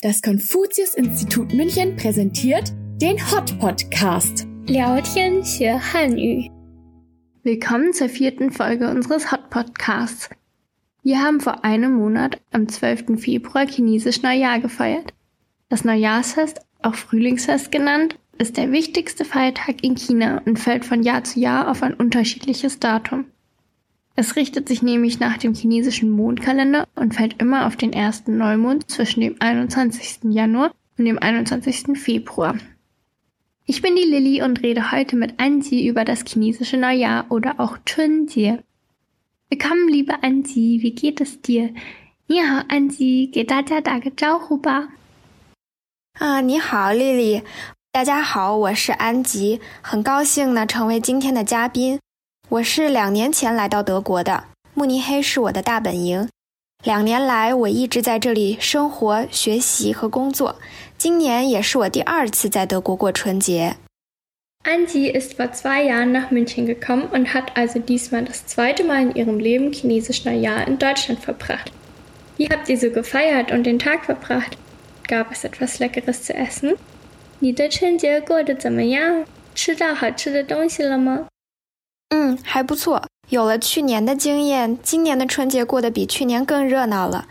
Das Konfuzius-Institut München präsentiert den Hot Podcast. Willkommen zur vierten Folge unseres Hot Podcasts. Wir haben vor einem Monat am 12. Februar chinesisch Neujahr gefeiert. Das Neujahrsfest, auch Frühlingsfest genannt, ist der wichtigste Feiertag in China und fällt von Jahr zu Jahr auf ein unterschiedliches Datum. Es richtet sich nämlich nach dem chinesischen Mondkalender und fällt immer auf den ersten Neumond zwischen dem 21. Januar und dem 21. Februar. Ich bin die Lilly und rede heute mit Anji über das chinesische Neujahr oder auch Chunjie. Willkommen, liebe Anji, wie geht es dir? 你好，安吉，给大家打个招呼吧。啊，你好，丽丽，大家好，我是安吉，很高兴呢成为今天的嘉宾。 我是两年前来到德国的，慕尼黑是我的大本营。两年来，我一直在这里生活、学习和工作。今年也是我第二次在德国过春节。Anji ist vor zwei Jahren nach München gekommen und hat also diesmal das zweite Mal in ihrem Leben chinesisch Neujahr in Deutschland verbracht. Wie habt ihr so gefeiert und den Tag verbracht? Gab es etwas Leckeres zu essen? 你的春节过得怎么样？吃到好吃的东西了吗？嗯，还不错。有了去年的经验，今年的春节过得比去年更热闹了。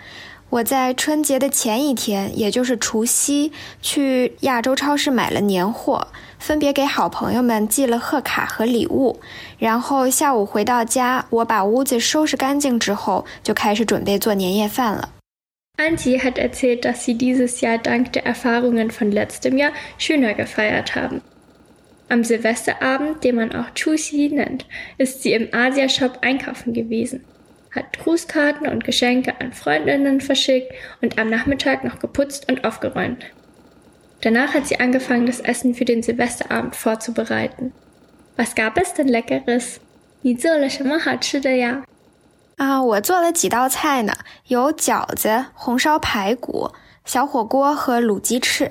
我在春节的前一天，也就是除夕，去亚洲超市买了年货，分别给好朋友们寄了贺卡和礼物。然后下午回到家，我把屋子收拾干净之后，就开始准备做年夜饭了。Anji hat erzählt, dass sie dieses Jahr dank der Erfahrungen von letztem Jahr schöner gefeiert haben. Am Silvesterabend, den man auch Chuxi nennt, ist sie im Asia-Shop einkaufen gewesen, hat Grußkarten und Geschenke an Freundinnen verschickt und am Nachmittag noch geputzt und aufgeräumt. Danach hat sie angefangen, das Essen für den Silvesterabend vorzubereiten. Was gab es denn Leckeres? 你做了什么好吃的呀？啊，我做了几道菜呢，有饺子、红烧排骨、小火锅和卤鸡翅。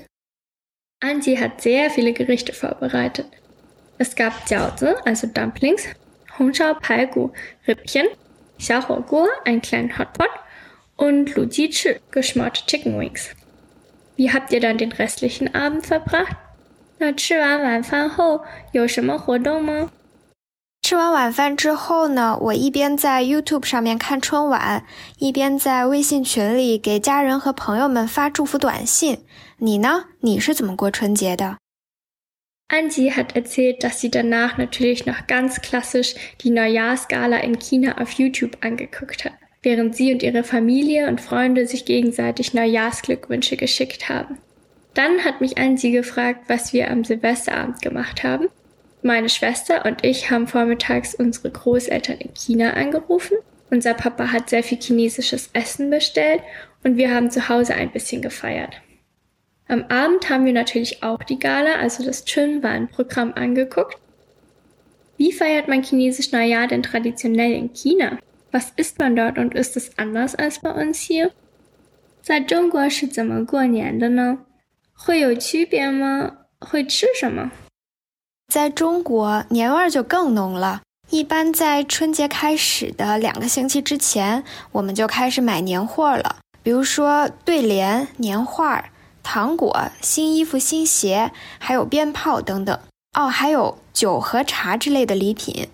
Anji hat sehr viele Gerichte vorbereitet. Es gab Jiaozi, also Dumplings, Hongshao Paigu, Rippchen, Xiaohuoguo, einen kleinen Hotpot und Lu Ji Chi, geschmorte Chicken Wings. Wie habt ihr dann den restlichen Abend verbracht? 那吃完晚饭后有什么活动吗？ 吃完晚饭之后呢，我一边在 YouTube 上面看春晚，一边在微信群里给家人和朋友们发祝福短信。你呢？你是怎么过春节的？ Anji hat erzählt, dass sie danach natürlich noch ganz klassisch die Neujahrsgala in China auf YouTube angeguckt hat, während sie und ihre Familie und Freunde sich gegenseitig Neujahrsglückwünsche geschickt haben. Dann hat mich Anji gefragt, was wir am Silvesterabend gemacht haben. Meine Schwester und ich haben vormittags unsere Großeltern in China angerufen. Unser Papa hat sehr viel chinesisches Essen bestellt und wir haben zu Hause ein bisschen gefeiert. Am Abend haben wir natürlich auch die Gala, also das Chunwan-Programm angeguckt. Wie feiert man chinesisch Neujahr denn traditionell in China? Was isst man dort und ist es anders als bei uns hier? 在中国是怎么过年的呢？会有区别吗？会吃什么？ 在中国，年味儿就更浓了。一般在春节开始的两个星期之前，我们就开始买年货了，比如说对联、年画、糖果、新衣服、新鞋，还有鞭炮等等。哦，还有酒和茶之类的礼品。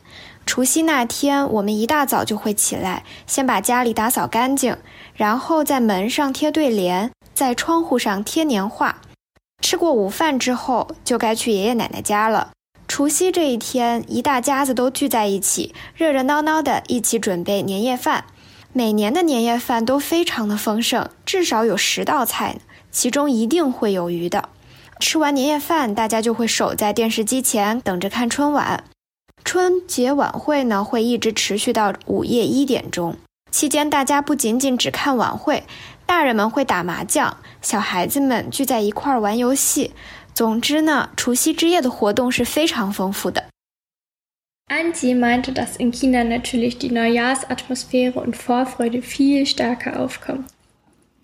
除夕那天，我们一大早就会起来，先把家里打扫干净，然后在门上贴对联，在窗户上贴年画。吃过午饭之后，就该去爷爷奶奶家了。除夕这一天，一大家子都聚在一起，热热闹闹的一起准备年夜饭。每年的年夜饭都非常的丰盛，至少有十道菜，其中一定会有鱼的。吃完年夜饭，大家就会守在电视机前等着看春晚。春节晚会呢会一直持续到午夜一点钟，期间大家不仅仅只看晚会，大人们会打麻将，小孩子们聚在一块儿玩游戏。总之呢，除夕之夜的活动是非常丰富的。 Anji meinte, dass in China natürlich die Neujahrsatmosphäre und Vorfreude viel stärker aufkommt.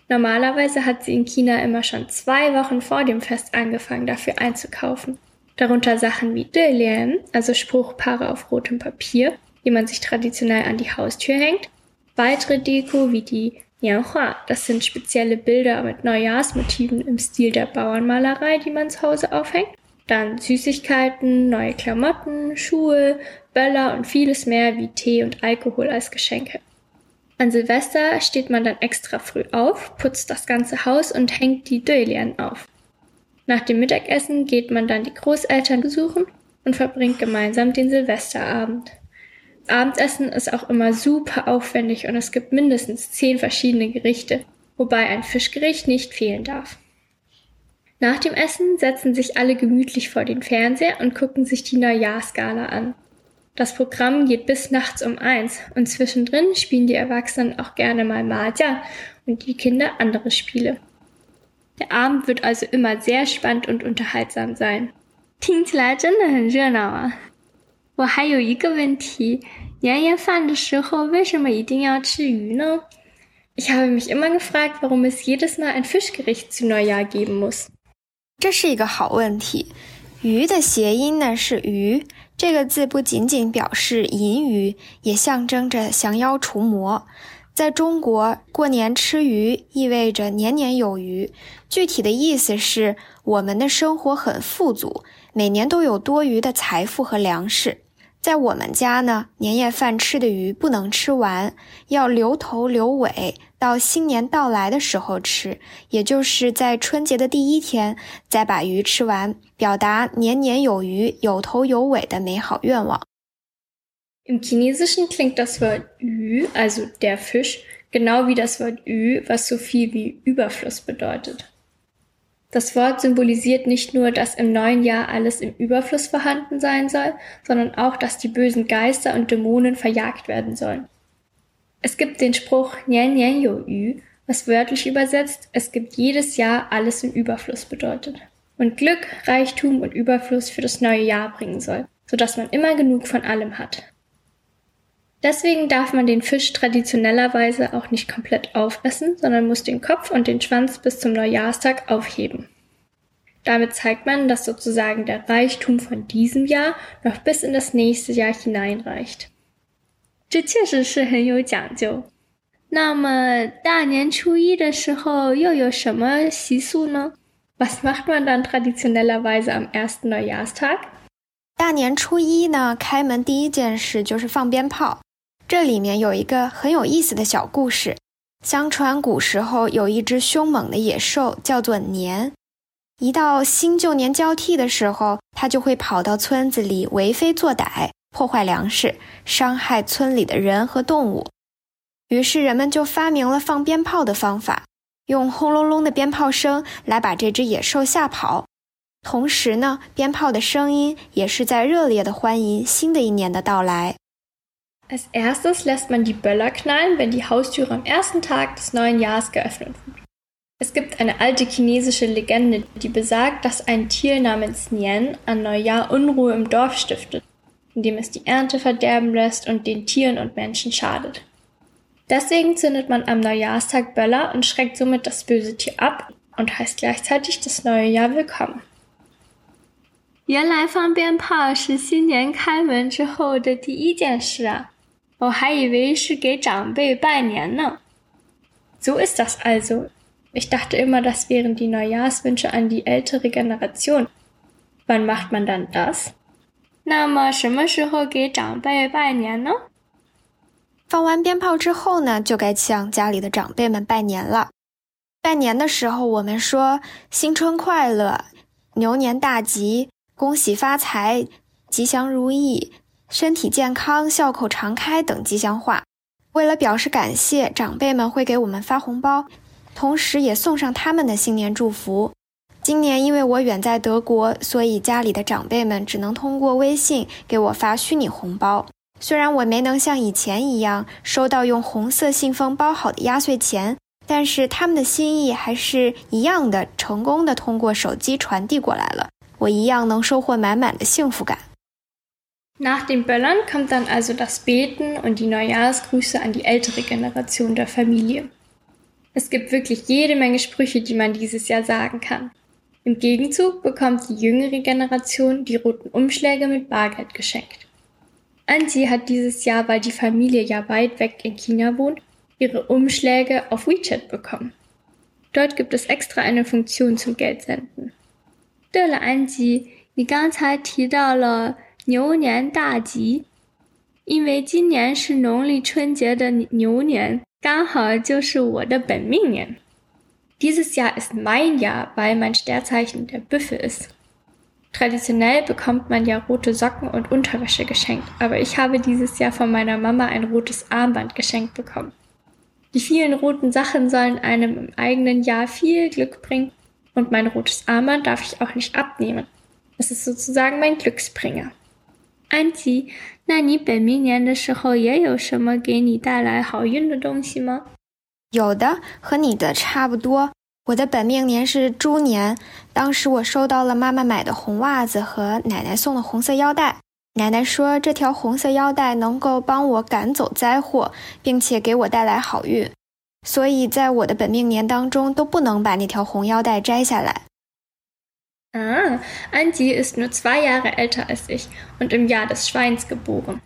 Normalerweise hat sie in China immer schon zwei Wochen vor dem Fest angefangen, dafür einzukaufen. Darunter Sachen wie Delian, also Spruchpaare auf rotem Papier, die man sich traditionell an die Haustür hängt, weitere Deko wie die Nianhua, das sind spezielle Bilder mit Neujahrsmotiven im Stil der Bauernmalerei, die man zu Hause aufhängt. Dann Süßigkeiten, neue Klamotten, Schuhe, Böller und vieles mehr wie Tee und Alkohol als Geschenke. An Silvester steht man dann extra früh auf, putzt das ganze Haus und hängt die Dölian auf. Nach dem Mittagessen geht man dann die Großeltern besuchen und verbringt gemeinsam den Silvesterabend. Abendessen ist auch immer super aufwendig und es gibt mindestens zehn verschiedene Gerichte, wobei ein Fischgericht nicht fehlen darf. Nach dem Essen setzen sich alle gemütlich vor den Fernseher und gucken sich die Neujahrsgala an. Das Programm geht bis nachts um eins und zwischendrin spielen die Erwachsenen auch gerne mal Mahjong und die Kinder andere Spiele. Der Abend wird also immer sehr spannend und unterhaltsam sein. 听起来真的很热闹啊！ 我还有一个问题，年夜饭的时候为什么一定要吃鱼呢？Ich habe mich immer gefragt, warum es jedes Mal ein Fischgericht zu Neujahr geben muss. 这是一个好问题。鱼的谐音呢是鱼，这个字不仅仅表示银鱼，也象征着降妖除魔。在中国，过年吃鱼意味着年年有余。具体的意思是我们的生活很富足，每年都有多余的财富和粮食。在我们家呢，年夜饭吃的鱼不能吃完，要留头留尾，到新年到来的时候吃，也就是在春节的第一天再把鱼吃完，表达年年有余、有头有尾的美好愿望。Im Chinesischen klingt das Wort Yu, also der Fisch, genau wie das Wort Yu, was so viel wie Überfluss bedeutet. Das Wort symbolisiert nicht nur, dass im neuen Jahr alles im Überfluss vorhanden sein soll, sondern auch, dass die bösen Geister und Dämonen verjagt werden sollen. Es gibt den Spruch Nian Nian Yo Yu, was wörtlich übersetzt, es gibt jedes Jahr alles im Überfluss bedeutet. Und Glück, Reichtum und Überfluss für das neue Jahr bringen soll, sodass man immer genug von allem hat. Deswegen darf man den Fisch traditionellerweise auch nicht komplett aufessen, sondern muss den Kopf und den Schwanz bis zum Neujahrstag aufheben. Damit zeigt man, dass sozusagen der Reichtum von diesem Jahr noch bis in das nächste Jahr hineinreicht. 这确实是很有讲究。那么大年初一的时候又有什么习俗呢？Was macht man dann traditionellerweise am ersten Neujahrstag? 大年初一呢，开门第一件事就是放鞭炮。 这里面有一个很有意思的小故事。相传古时候有一只凶猛的野兽，叫做年。一到新旧年交替的时候，它就会跑到村子里为非作歹，破坏粮食，伤害村里的人和动物。于是人们就发明了放鞭炮的方法，用轰隆隆的鞭炮声来把这只野兽吓跑。同时呢，鞭炮的声音也是在热烈的欢迎新的一年的到来。Als erstes lässt man die Böller knallen, wenn die Haustüre am ersten Tag des neuen Jahres geöffnet wird. Es gibt eine alte chinesische Legende, die besagt, dass ein Tier namens Nian an Neujahr Unruhe im Dorf stiftet, indem es die Ernte verderben lässt und den Tieren und Menschen schadet. Deswegen zündet man am Neujahrstag Böller und schreckt somit das böse Tier ab und heißt gleichzeitig das neue Jahr willkommen. 原来放鞭炮是新年开门之后的第一件事啊！ 我还以为是给长辈拜年呢。So ist das also. Ich dachte immer, das wären die Neujahrswünsche an die ältere Generation. Wann macht man dann das? 那么什么时候给长辈拜年呢？放完鞭炮之后呢，就该向家里的长辈们拜年了。拜年的时候，我们说新春快乐，牛年大吉，恭喜发财，吉祥如意。身体健康、笑口常开等吉祥话。为了表示感谢，长辈们会给我们发红包，同时也送上他们的新年祝福。今年因为我远在德国，所以家里的长辈们只能通过微信给我发虚拟红包。虽然我没能像以前一样收到用红色信封包好的压岁钱，但是他们的心意还是一样的，成功的通过手机传递过来了。我一样能收获满满的幸福感。Nach den Böllern kommt dann also das Beten und die Neujahrsgrüße an die ältere Generation der Familie. Es gibt wirklich jede Menge Sprüche, die man dieses Jahr sagen kann. Im Gegenzug bekommt die jüngere Generation die roten Umschläge mit Bargeld geschenkt. Anzi hat dieses Jahr, weil die Familie ja weit weg in China wohnt, ihre Umschläge auf WeChat bekommen. Dort gibt es extra eine Funktion zum Geldsenden. 对了，安吉，你刚才提到了 牛年大吉，因为今年是农历春节的牛年，刚好就是我的本命年。Dieses Jahr ist mein Jahr, weil mein Sternzeichen der Büffel ist. Traditionell bekommt man ja rote Socken und Unterwäsche geschenkt, aber ich habe dieses Jahr von meiner Mama ein rotes Armband geschenkt bekommen. Die vielen roten Sachen sollen einem im eigenen Jahr viel Glück bringen und mein rotes Armband darf ich auch nicht abnehmen. Es ist sozusagen mein Glücksbringer. 安吉，那你本命年的时候也有什么给你带来好运的东西吗？有的，和你的差不多。我的本命年是猪年，当时我收到了妈妈买的红袜子和奶奶送的红色腰带。奶奶说这条红色腰带能够帮我赶走灾祸，并且给我带来好运，所以在我的本命年当中都不能把那条红腰带摘下来。Ah, Angie ist nur zwei Jahre älter als ich und im Jahr des Schweins geboren.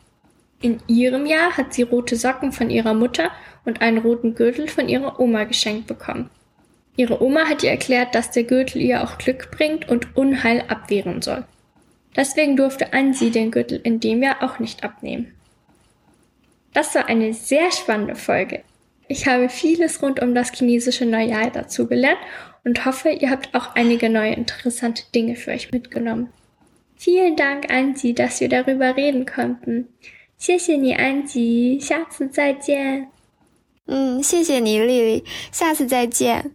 In ihrem Jahr hat sie rote Socken von ihrer Mutter und einen roten Gürtel von ihrer Oma geschenkt bekommen. Ihre Oma hat ihr erklärt, dass der Gürtel ihr auch Glück bringt und Unheil abwehren soll. Deswegen durfte Ansi den Gürtel in dem Jahr auch nicht abnehmen. Das war eine sehr spannende Folge. Ich habe vieles rund um das chinesische Neujahr dazu gelernt und hoffe, ihr habt auch einige neue interessante Dinge für euch mitgenommen. Vielen Dank, Ansi, dass wir darüber reden konnten. 谢谢你，安吉，下次再见。嗯，谢谢你，丽丽，下次再见。